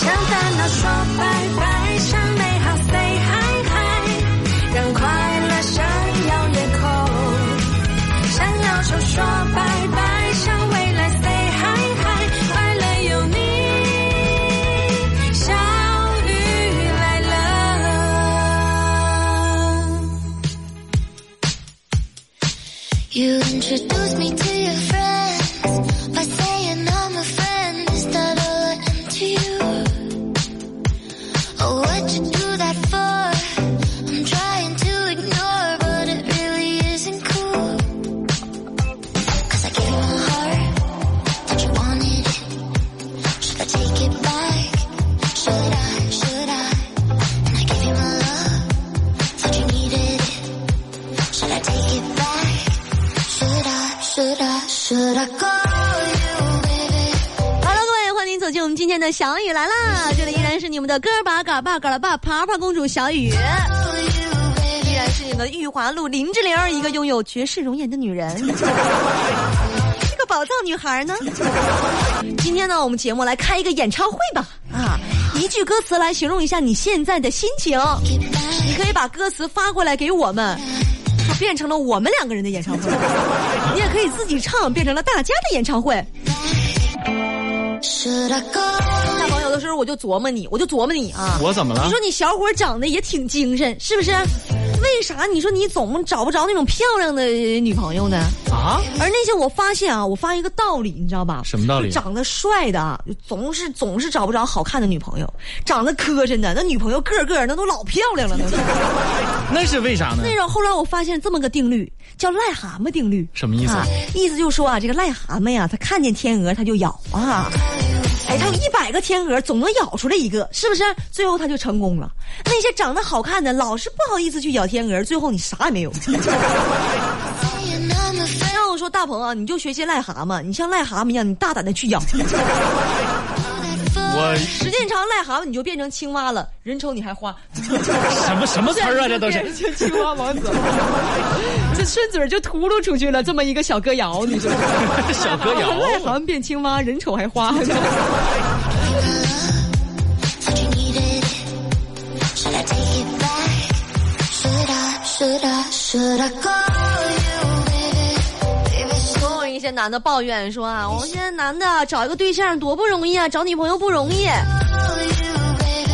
向烦恼说拜拜，走进我们今天的小雨来啦！这里依然是你们的哥儿把嘎巴嘎啦巴爬爬公主小雨，依然是你们的玉华路林志玲，一个拥有绝世容颜的女人，宝藏女孩呢。今天呢，我们节目来开一个演唱会吧，啊，一句歌词来形容一下你现在的心情，你可以把歌词发过来给我们。就变成了我们两个人的演唱会，你也可以自己唱，变成了大家的演唱会。的时候我就琢磨你，我就琢磨你啊。我怎么了你说你小伙长得也挺精神，是不是？为啥你说你总找不着那种漂亮的女朋友呢？啊？而那些我发现啊，我发现一个道理，你知道吧？什么道理长得帅的啊，总是总是找不着好看的女朋友；长得磕碜的，那女朋友个个那都老漂亮了。那是为啥呢？那种后来我发现这么个定律，叫癞蛤蟆定律。什么意思啊？意思就是说啊，这个癞蛤蟆呀，它看见天鹅它就咬啊。哎，它有一百个天鹅，总能咬出来一个，是不是？最后他就成功了。那些长得好看的，老是不好意思去咬天鹅，最后你啥也没有。要我说大鹏啊，你就学习癞蛤蟆，你像癞蛤蟆一样，你大胆的去咬。我时间长，癞蛤蟆你就变成青蛙了，人丑你还花。什么什么词儿啊？这都是青蛙王子，这顺嘴就秃噜出去了，这么一个小歌谣，你说 小歌谣癞蛤蟆变青蛙，人丑还花。Should I? Should I, 男的抱怨说啊，我们现在男的找一个对象多不容易啊，找女朋友不容易。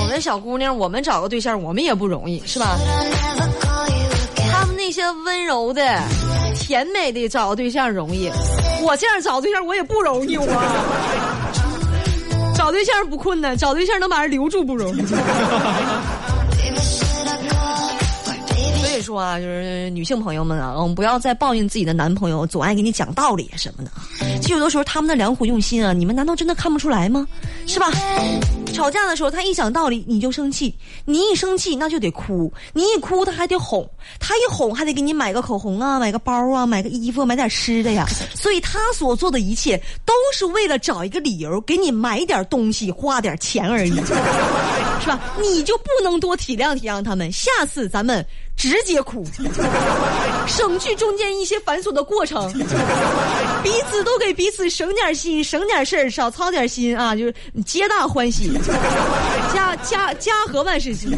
我们小姑娘，我们找个对象，我们也不容易，是吧.他们那些温柔的、甜美的找个对象容易，我这样找对象我也不容易，我。找对象不困难，找对象能把人留住不容易。说啊，就是女性朋友们啊，我们不要再抱怨自己的男朋友总爱给你讲道理什么的。其实有的时候他们的良苦用心啊，你们难道真的看不出来吗？是吧？吵架的时候他一讲道理你就生气，你一生气那就得哭，你一哭他还得哄，他一哄还得给你买个口红啊，买个包啊，买个衣服，买点吃的呀。所以他所做的一切都是为了找一个理由给你买点东西，花点钱而已。是吧？你就不能多体谅体谅他们？下次咱们直接哭，省去中间一些繁琐的过程，彼此都给彼此省点心，省点事儿，少操点心啊，就是皆大欢喜，家家家和万事兴。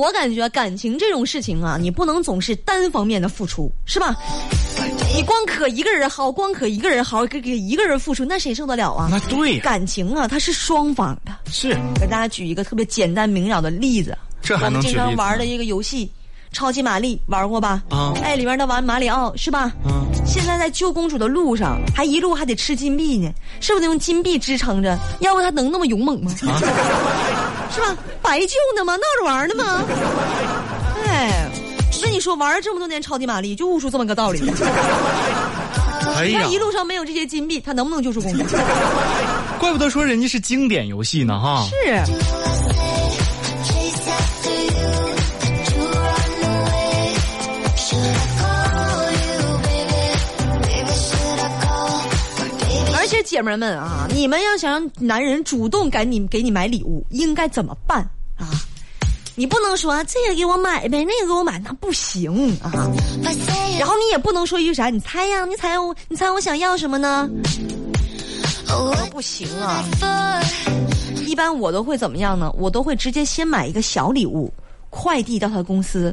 我感觉感情这种事情啊，你不能总是单方面的付出，是吧？你光可一个人好，光可一个人好，给给一个人付出，那谁受得了啊？那对呀，感情啊，它是双方的。是给大家举一个特别简单明了的例子，这还我们经常玩的一个游戏《超级玛丽》，玩过吧？啊哎，里面的玩马里奥是吧？嗯现在在救公主的路上，还一路还得吃金币呢，是不是得用金币支撑着？要不他能那么勇猛吗？啊 是吧？白救呢吗？闹着玩呢吗？哎，我跟你说，玩了这么多年超级玛丽，就悟出这么个道理。哎呀他，一路上没有这些金币，他能不能救出公主？怪不得说人家是经典游戏呢哈。是。姐们儿们啊，你们要想让男人主动给你给你买礼物，应该怎么办啊？你不能说这个给我买呗，那个给我买，那不行啊。然后你也不能说一句啥，你猜呀，你猜我，你猜我想要什么呢？不行啊。一般我都会怎么样呢？我都会直接先买一个小礼物，快递到他公司，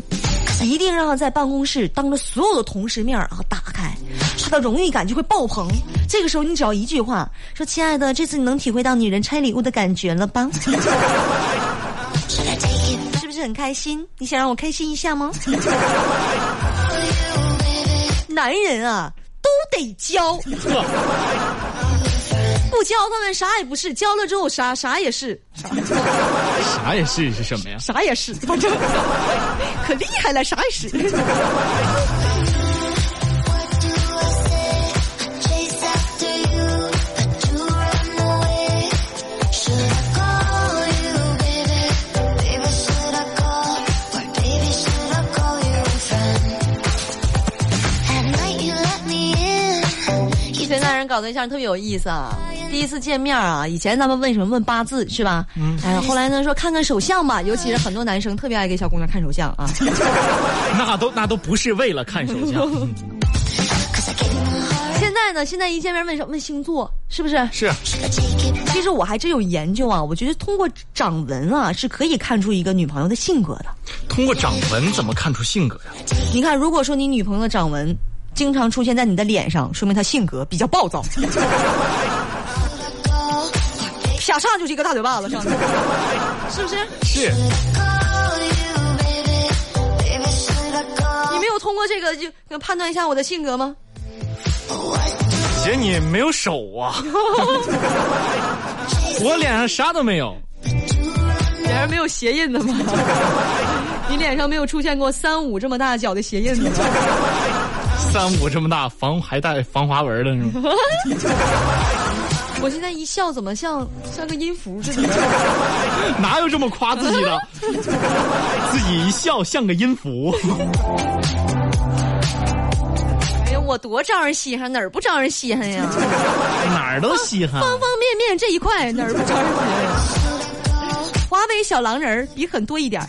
一定让他在办公室当着所有的同事面儿啊打开，他的荣誉感就会爆棚。这个时候你只要一句话说：“亲爱的，这次你能体会到女人拆礼物的感觉了吧？是不是很开心？你想让我开心一下吗？” 男人啊，都得教，不教他们啥也不是教了之后啥啥也是。啥也是是什么呀啥也是反正可厉害了啥也是一岁那人搞对象特别有意思啊。第一次见面啊，以前咱们问什么问八字是吧？嗯，哎，后来呢说看看手相吧，尤其是很多男生特别爱给小姑娘看手相啊。那都那都不是为了看手相 现在呢，现在一见面问什么问星座，是不是？是?其实我还真有研究啊，我觉得通过掌纹啊是可以看出一个女朋友的性格的。通过掌纹怎么看出性格呀？你看，如果说你女朋友的掌纹经常出现在你的脸上，说明她性格比较暴躁，啪上就是一个大嘴巴子上去，是不是？是?你没有通过这个就就判断一下我的性格吗姐你没有手啊，我脸上啥都没有。脸上没有鞋印的吗？你脸上没有出现过三五这么大脚的鞋印子吗？三五这么大，防还带防滑纹的是吗？我现在一笑怎么像像个音符似的？哪有这么夸自己的？自己一笑像个音符。哎呀，我多招人稀罕，哪儿不招人稀罕呀？哪儿都稀罕。方方面面这一块哪儿不招人稀罕？华为小狼人儿比很多一点儿。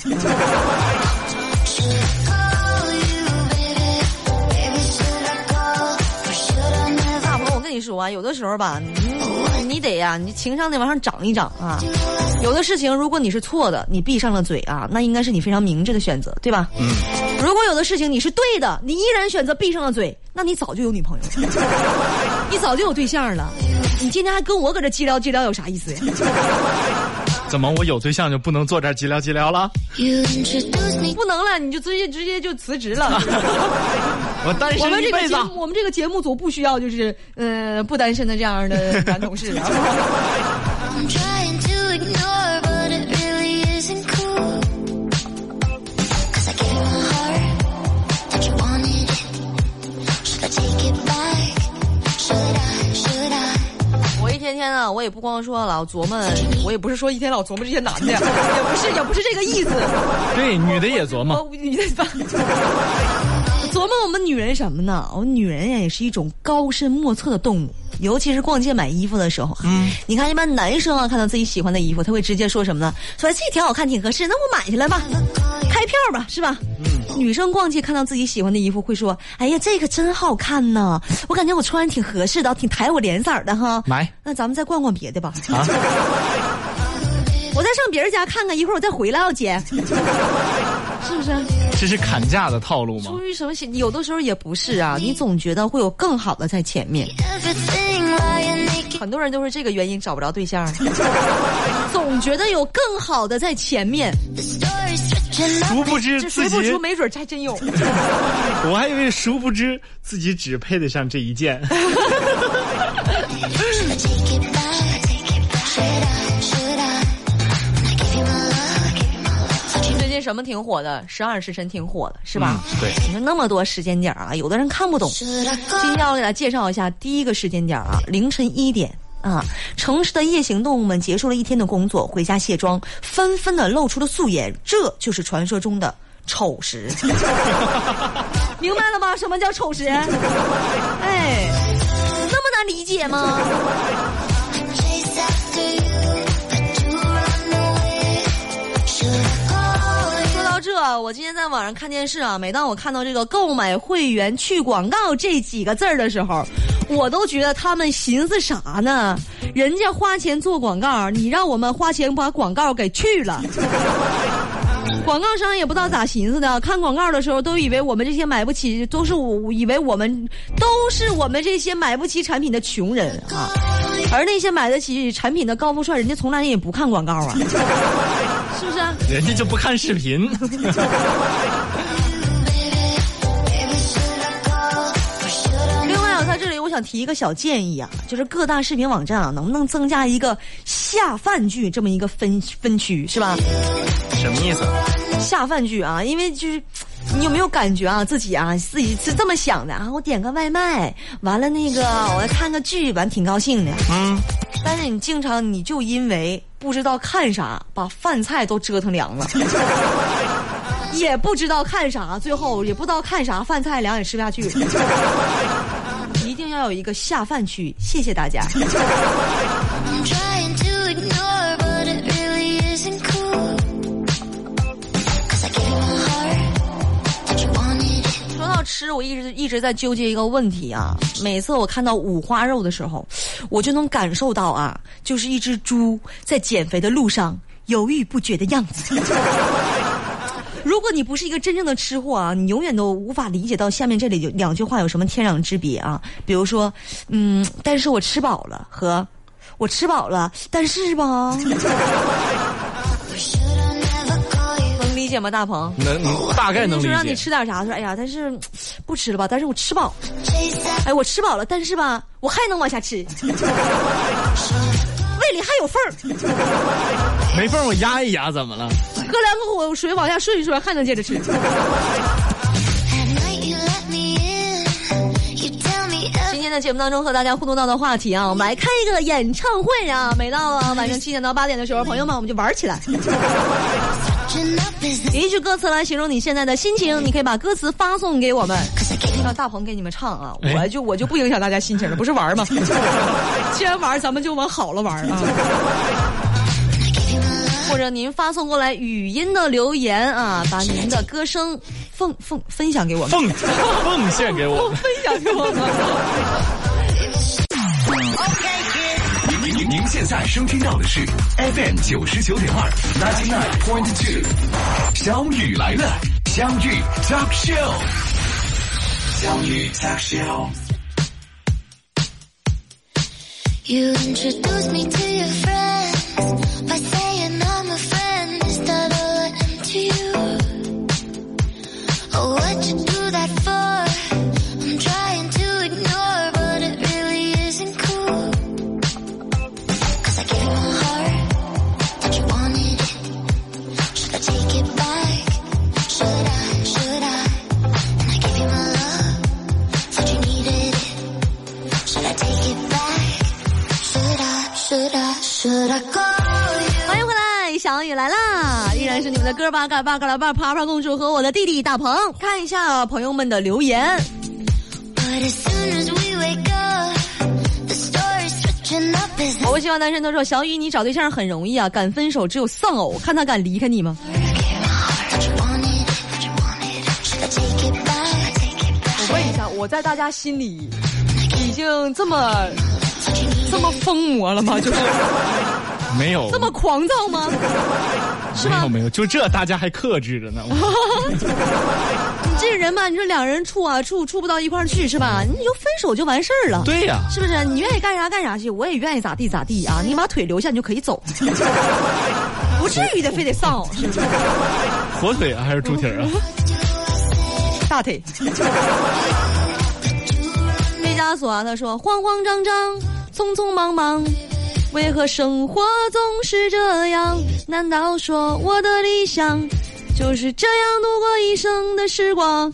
你说啊，有的时候吧，你你得呀、你情商得往上涨一涨啊。有的事情，如果你是错的，你闭上了嘴啊，那应该是你非常明智的选择，对吧？嗯。如果有的事情你是对的，你依然选择闭上了嘴，那你早就有女朋友了，你早就有对象了。你今天还跟我搁这叽聊叽聊，有啥意思呀？怎么我有对象就不能坐这儿寂聊寂聊了 不能了，你就直接直接就辞职了。我单我们身一辈子这个节。目，我们这个节目组不需要就是呃不单身的这样的男同事天天啊，我也不光说老琢磨，我也不是说一天老琢磨这些男的，也不是也不是这个意思。对，女的也琢磨。我你在吧？琢磨我们女人什么呢？我们女人呀也是一种高深莫测的动物，尤其是逛街买衣服的时候。嗯，你看一般男生啊，看到自己喜欢的衣服，他会直接说什么呢？说这挺好看，挺合适，那我买下来吧，开票吧，是吧？嗯，女生逛街看到自己喜欢的衣服，会说：“哎呀，这个真好看呢，我感觉我穿挺合适的，挺抬我脸色的哈。”买那咱们再逛逛别的吧。啊，我再上别人家看看，一会儿我再回来啊，姐，是不是？这是砍价的套路吗出？于什么心？有的时候也不是啊，你总觉得会有更好的在前面。很多人都是这个原因找不着对象，总觉得有更好的在前面，殊不知这自己谁不出，没准还真有。我还以为殊不知自己只配得上这一件。最近什么挺火的？十二时辰挺火的，是吧？嗯对你说那么多时间点啊，有的人看不懂。今天我给大家介绍一下第一个时间点啊，凌晨一点啊，城市的夜行动物们结束了一天的工作，回家卸妆，纷纷的露出了素颜，这就是传说中的丑时。明白了吗？什么叫丑时？哎，那么难理解吗？说到这，我今天在网上看电视啊，每当我看到这个购买会员去广告这几个字儿的时候，我都觉得他们寻思啥呢？人家花钱做广告，你让我们花钱把广告给去了。广告商也不知道咋寻思的，看广告的时候都以为我们这些买不起，都是我以为我们都是我们这些买不起产品的穷人啊，而那些买得起产品的高富帅，人家从来也不看广告啊，是不是？人家就不看视频。想提一个小建议啊，就是各大视频网站啊，能不能增加一个下饭剧这么一个分分区，是吧？什么意思？下饭剧啊，因为就是。你有没有感觉啊，自己啊，自己是这么想的啊？我点个外卖，完了那个我看个剧，完挺高兴的。嗯，但是你经常你就因为不知道看啥，把饭菜都折腾凉了，也不知道看啥，最后也不知道看啥，饭菜凉也吃不下去要有一个下饭区，谢谢大家。说到吃，我一直一直在纠结一个问题啊，每次我看到五花肉的时候，我就能感受到啊，就是一只猪在减肥的路上犹豫不决的样子。如果你不是一个真正的吃货啊，你永远都无法理解到下面这里有两句话有什么天壤之别啊。比如说，嗯，但是我吃饱了和我吃饱了，但是吧? 能理解吗，大鹏？能大概能理就让你。吃点啥？说哎呀，但是嗯不吃了吧？但是我吃饱。哎，我吃饱了，但是吧，我还能往下吃，胃里还有缝儿，没缝儿我压一压，怎么了？喝两口水往下顺一顺，还能接着吃。今天的节目当中和大家互动到的话题啊，我们来开一个演唱会啊！每到啊晚上七点到八点的时候，朋友们我们就玩起来，一句歌词来形容你现在的心情，你可以把歌词发送给我们。让大鹏给你们唱啊，哎我就我就不影响大家心情了，不是玩吗？既然玩，咱们就往好了玩啊。I gave you my love. 或者您发送过来语音的留言啊，把您的歌声奉奉分享给我们，奉奉献给我们。分享给我们。您现在收听到的是 FM 九十九点二，ninety nine point two，小雨来了，相遇 Talk Show，相遇 Talk Show。You introduced me to your friends 是你们的哥巴嘎巴嘎拉巴啪啪公主和我的弟弟大鹏，看一下朋友们的留言。我不希望单身都说小雨，你找对象很容易啊，敢分手只有丧偶，看他敢离开你吗？我问一下，我在大家心里已经这么这么疯魔了吗？就是。没有，这么狂躁吗？是吧没有？没有，就这大家还克制着呢。你这人吧，你说两人处啊处处不到一块儿去是吧？你就分手就完事儿了。对呀、是不是？你愿意干啥干啥去，我也愿意咋地咋地啊！你把腿留下，你就可以走，不至于的，非得丧偶，是不是？火腿啊还是猪蹄儿啊？大腿。毕加索啊，他说：“慌慌张张，匆匆忙忙，为何生活总是这样？难道说我的理想就是这样度过一生的时光？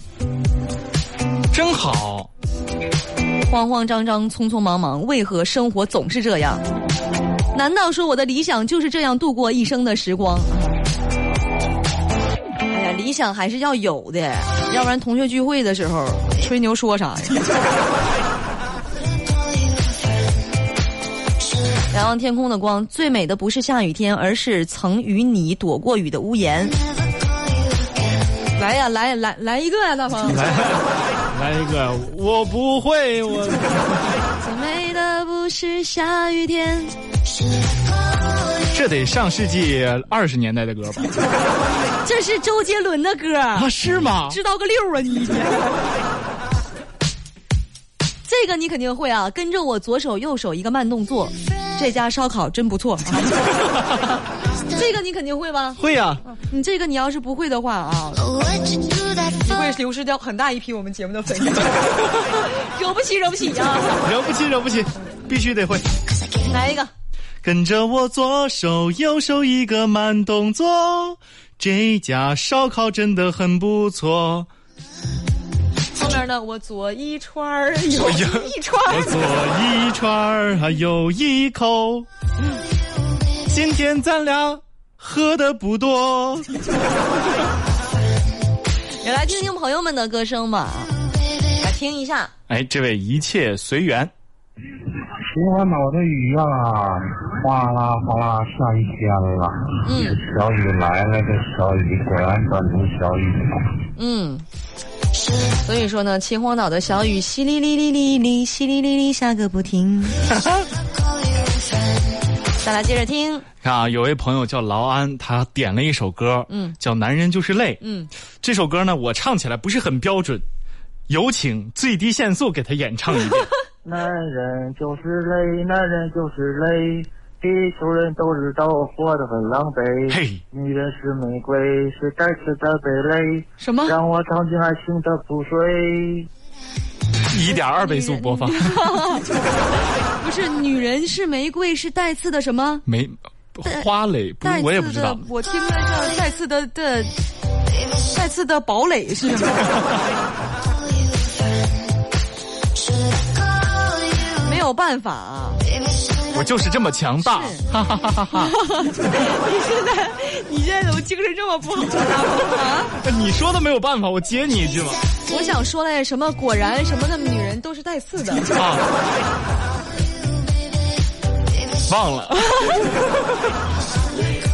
真好，慌慌张张，匆匆忙忙，为何生活总是这样？难道说我的理想就是这样度过一生的时光？哎呀，理想还是要有的，要不然同学聚会的时候吹牛说啥呀？天空的光，最美的不是下雨天，而是曾与你躲过雨的屋檐。来呀，来来来一个呀，大鹏！来来一个，我不会，我最美的不是下雨天。这得上世纪二十年代的歌吧？这是周杰伦的歌，啊，是吗？知道个六啊你！这个你肯定会啊，跟着我左手右手一个慢动作，这家烧烤真不错。这个你肯定会吧？会呀、你这个你要是不会的话啊你会流失掉很大一批我们节目的粉丝，惹不起惹不起啊！惹不起，惹不起，必须得会。来一个，跟着我左手右手一个慢动作，这家烧烤真的很不错。后面呢，我左一串儿，右一串儿我。左一串儿，还有一口。今天咱俩喝的不多。也来听听朋友们的歌声吧，来听一下。哎，这位一切随缘。秦皇岛的雨啊，哗啦哗啦下一天了。嗯小雨来了，这小雨果然转成小雨了。嗯，所以说呢，秦皇岛的小雨淅沥沥沥沥沥，淅沥沥沥下个不停。再来接着听，看啊，有位朋友叫劳安，他点了一首歌，嗯叫《男人就是累》。嗯，这首歌呢，我唱起来不是很标准，有请最低限速给他演唱一遍。男人就是累，男人就是累，地球人都知道我活得很狼狈。嘿女人是玫瑰，是带刺的蓓蕾，什么？让我尝尽爱情的苦水。一点二倍速播放，不是女人是玫瑰，是带刺的什么？没花蕾，不带刺的，是我也不知道。我听的叫带刺的的带刺的堡垒是什么？没有办法啊！我就是这么强大，哈哈哈哈哈！你现在你现在怎么精神这么不好啊？你说的没有办法，我接你一句嘛。我想说嘞，什么果然什么的女人都是带刺的。啊，忘了。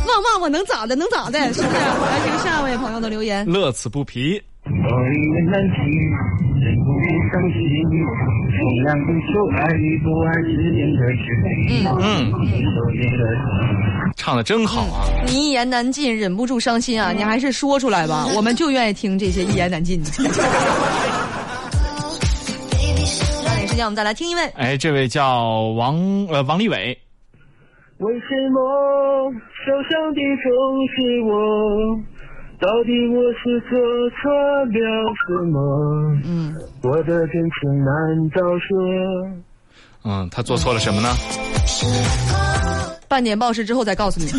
忘忘我能咋的？能咋的？是不是？来听下一位朋友的留言。乐此不疲。我一难题，忍不住伤心。同样的就爱与不爱之间的距离。嗯，有你的唱的真好啊！你一言难尽，忍不住伤心啊！你还是说出来吧，我们就愿意听这些一言难尽的。抓紧时间，我们再来听一位。哎，这位叫王呃王立伟，为什么受伤的总是我？到底我是做错了什么？嗯，我的真情难道说？嗯，他做错了什么呢？半年报时之后再告诉你。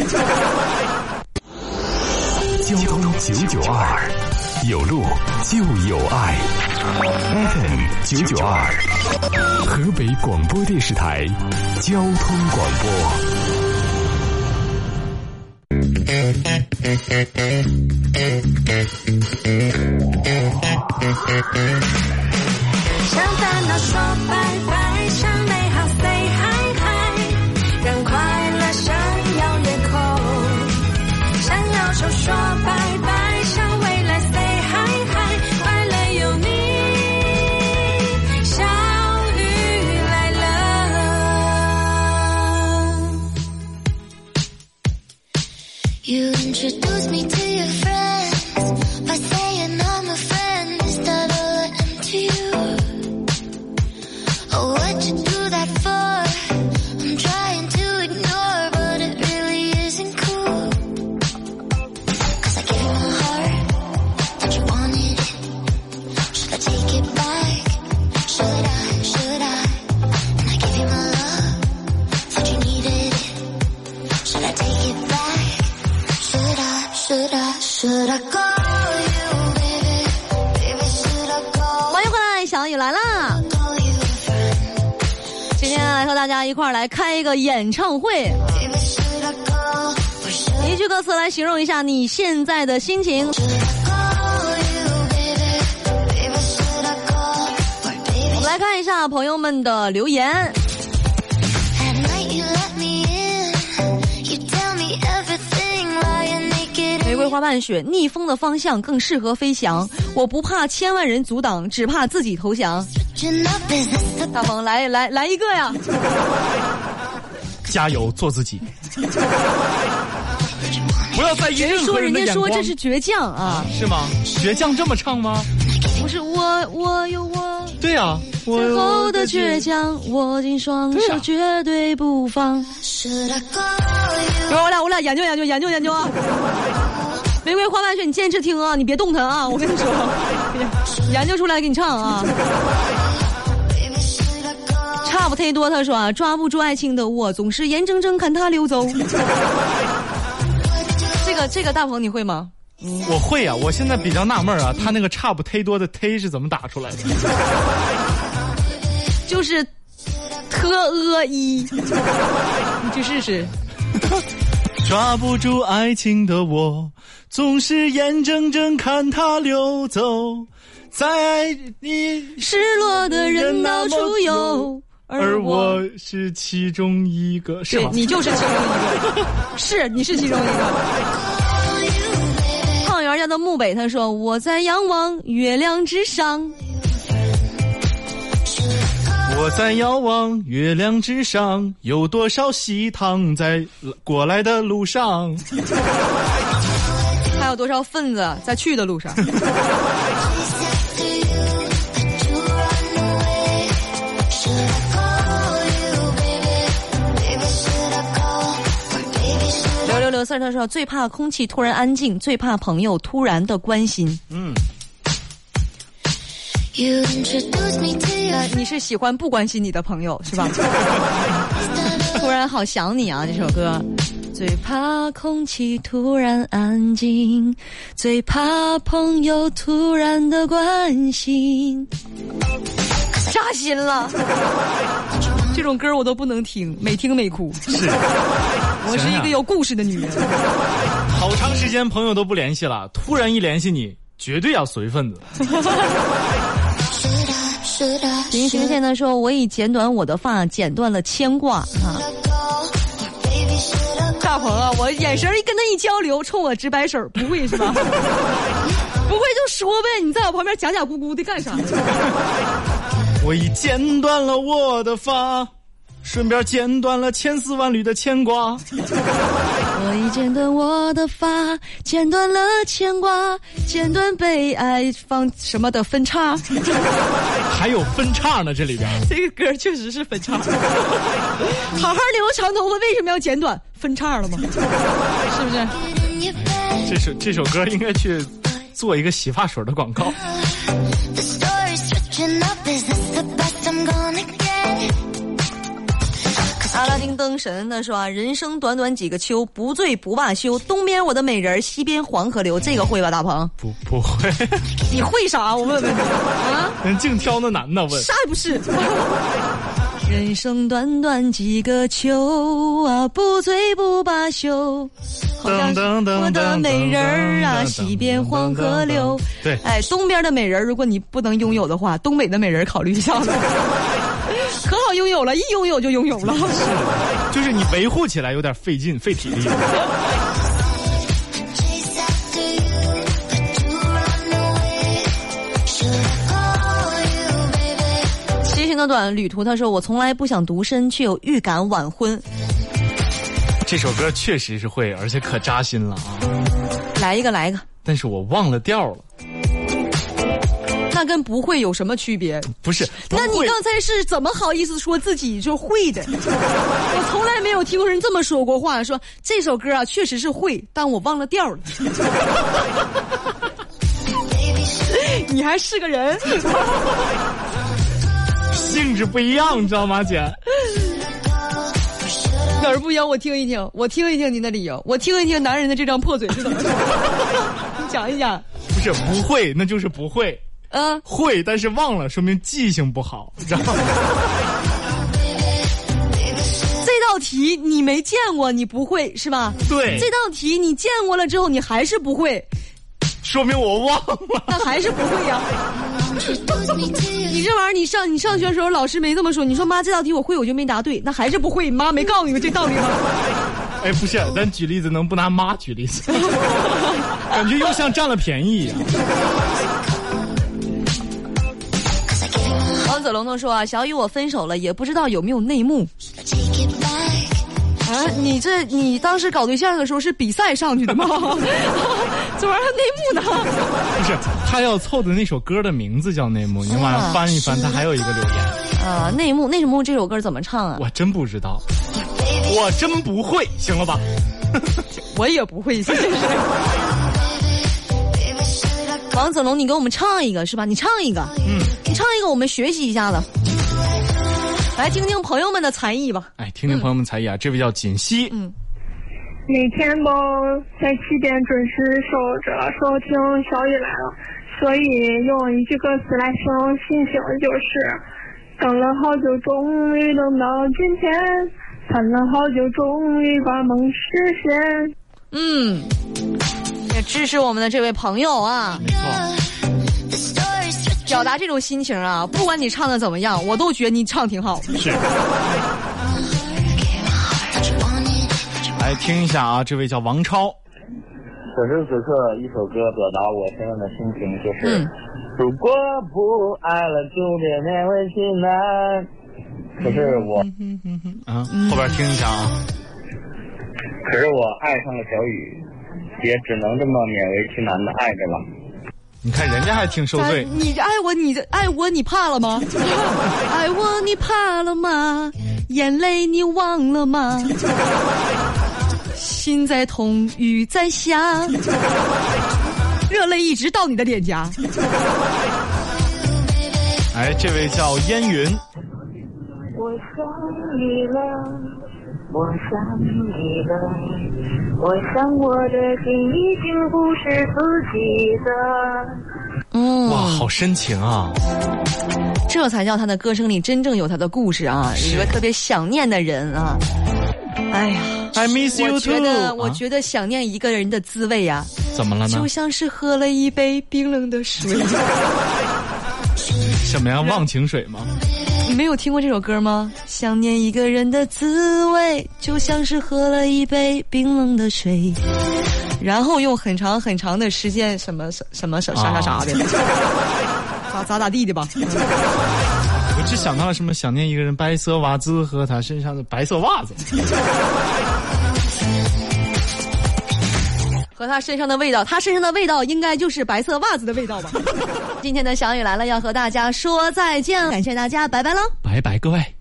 交通九九二，有路就有爱。FM 九九二，河北广播电视台交通广播。向烦恼说拜拜，一块儿来开一个演唱会，一句歌词来形容一下你现在的心情。我们来看一下朋友们的留言。玫瑰花瓣雪，逆风的方向更适合飞翔。我不怕千万人阻挡，只怕自己投降。大鹏，来来来一个呀！加油，做自己，不要在意说任何人家说的眼光。这是倔强啊，是吗？倔强这么唱吗？不是我我有我对呀、我最后的倔强，握紧双手绝对不放。儿我俩我俩研究研究研究研究啊。玫瑰花瓣雪，你坚持听啊，你别动弹啊！我跟你说，研究出来给你唱啊。忒多，他说啊，抓不住爱情的我，总是眼睁睁看它溜走。这个这个大鹏你会吗？我会呀、我现在比较纳闷啊，他那个差不忒多的忒是怎么打出来的？就是特呃一，你去试试。抓不住爱情的我，总是眼睁睁看它溜走，在爱你，失落的人到处有，而我是其中一个，是对？你就是其中一个，是你是其中一个。胖圆家的木北他说：“我在仰望月亮之上，我在遥望月亮之上，有多少喜糖在过来的路上？还有多少份子在去的路上？” 四他说：“最怕空气突然安静，最怕朋友突然的关心。嗯 你是喜欢不关心你的朋友是吧？突然好想你啊，这首歌。最怕空气突然安静，最怕朋友突然的关心，扎心了。这种歌我都不能听，每听每哭。是，我是一个有故事的女人。好长时间朋友都不联系了，突然一联系你，绝对要随份子。林寻现在说：“我已剪短我的发，剪断了牵挂。”啊大鹏啊，我眼神一跟他一交流，冲我直摆手，不会是吧？不会就说呗，你在我旁边假假咕咕的干啥？我已剪断了我的发，顺便剪断了千丝万缕的牵挂。我已剪断我的发，剪断了牵挂，剪断被爱放什么的分叉。还有分叉呢，这里边。这个歌确实是分叉。好好留长头发，为什么要剪短？分叉了吗？是不是?这首这首歌应该去做一个洗发水的广告。阿拉丁灯神他说啊，人生短短几个秋，不醉不罢休。东边我的美人儿，西边黄河流，这个会吧，大鹏？不不会，你会啥？我问问你啊，人净挑那男的问。啥也不是。人生短短几个秋啊，不醉不罢休。我的美人儿啊，西边黄河流。对哎，东边的美人，如果你不能拥有的话，东北的美人考虑一下吧。可好拥有了，一拥有就拥有了。就是你维护起来有点费劲，费体力。骑行的短旅途，他说：“我从来不想独身，却有预感晚婚。这首歌确实是会，而且可扎心了啊！来一个，来一个，但是我忘了调了。那跟不会有什么区别？不是，那你刚才是怎么好意思说自己就会的？我从来没有听过人这么说过话，说这首歌啊确实是会，但我忘了调了。你还是个人，性质不一样，你知道吗，姐？哪儿不一样？我听一听，我听一听您的理由，我听一听男人的这张破嘴是怎么说。你讲一讲。不是不会，那就是不会。啊，会，但是忘了，说明记性不好，知道吗？这道题你没见过，你不会是吧？对这道题你见过了之后，你还是不会，说明我忘了。那还是不会呀、你这玩意儿，你上你上学的时候，老师没这么说，你说妈这道题我会，我就没答对，那还是不会，妈没告诉你们这道理吗？哎，不是，咱举例子能不拿妈举例子？感觉又像占了便宜一样。王子龙都说啊，小雨我分手了，也不知道有没有内幕.啊？你这你当时搞对象的时候是比赛上去的吗？这玩意儿内幕呢？不是，他要凑的那首歌的名字叫《内幕》，你往上翻一翻，他还有一个留言，啊，内幕内幕这首歌怎么唱啊？我真不知道，我真不会，行了吧？我也不会，王子龙，你给我们唱一个是吧？你唱一个，嗯，一个，我们学习一下子，来听听朋友们的才艺吧。哎，听听朋友们才艺啊，这位叫锦溪，嗯。每天都在七点准时守着收听小雨来了，所以用一句歌词来形容心情就是：等了好久，终于等到今天，盼了好久，终于把梦实现。嗯，也支持我们的这位朋友啊，没错表达这种心情啊，不管你唱的怎么样，我都觉得你唱挺好。是。来听一下啊，这位叫王超，此时此刻，一首歌表达我现在的心情，就是：嗯如果不爱了，就别勉为其难。可是我，啊，后边听一下啊，可是我爱上了小雨，也只能这么勉为其难的爱着了。你看人家还挺受罪，你爱我，你爱我，你怕了吗？爱 我，你怕了吗？眼泪你忘了吗？心在痛，雨在下，热泪一直到你的脸颊。哎，这位叫烟云，我想你了，我想你了，我想我的心已经不是自己的。嗯哇，好深情啊！这才叫他的歌声里真正有他的故事啊！一个特别想念的人啊。哎呀，I miss you too。觉得，我啊觉得想念一个人的滋味呀、怎么了呢就？像是喝了一杯冰冷的水。什么呀？忘情水吗？你没有听过这首歌吗？想念一个人的滋味，就像是喝了一杯冰冷的水，然后用很长很长的时间，什么什什么啥啥啥啥的，咋咋咋地的吧。我只想到了什么？想念一个人，白色袜子和他身上的白色袜子。和他身上的味道，他身上的味道应该就是白色袜子的味道吧。今天的小雨来了，要和大家说再见，感谢大家，拜拜喽。拜拜，各位。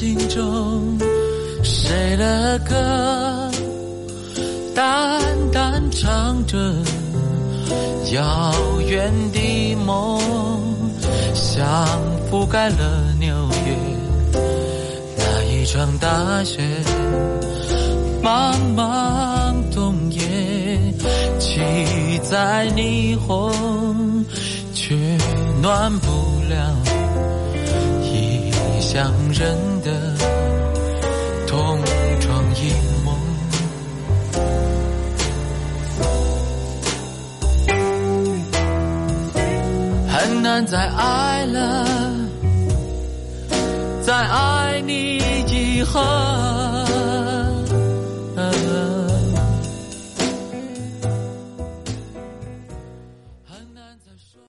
心中，谁的歌淡淡唱着遥远的梦，像覆盖了纽约那一场大雪，茫茫冬夜，骑在霓虹，却暖不了。异乡人难再爱了，再爱你以后，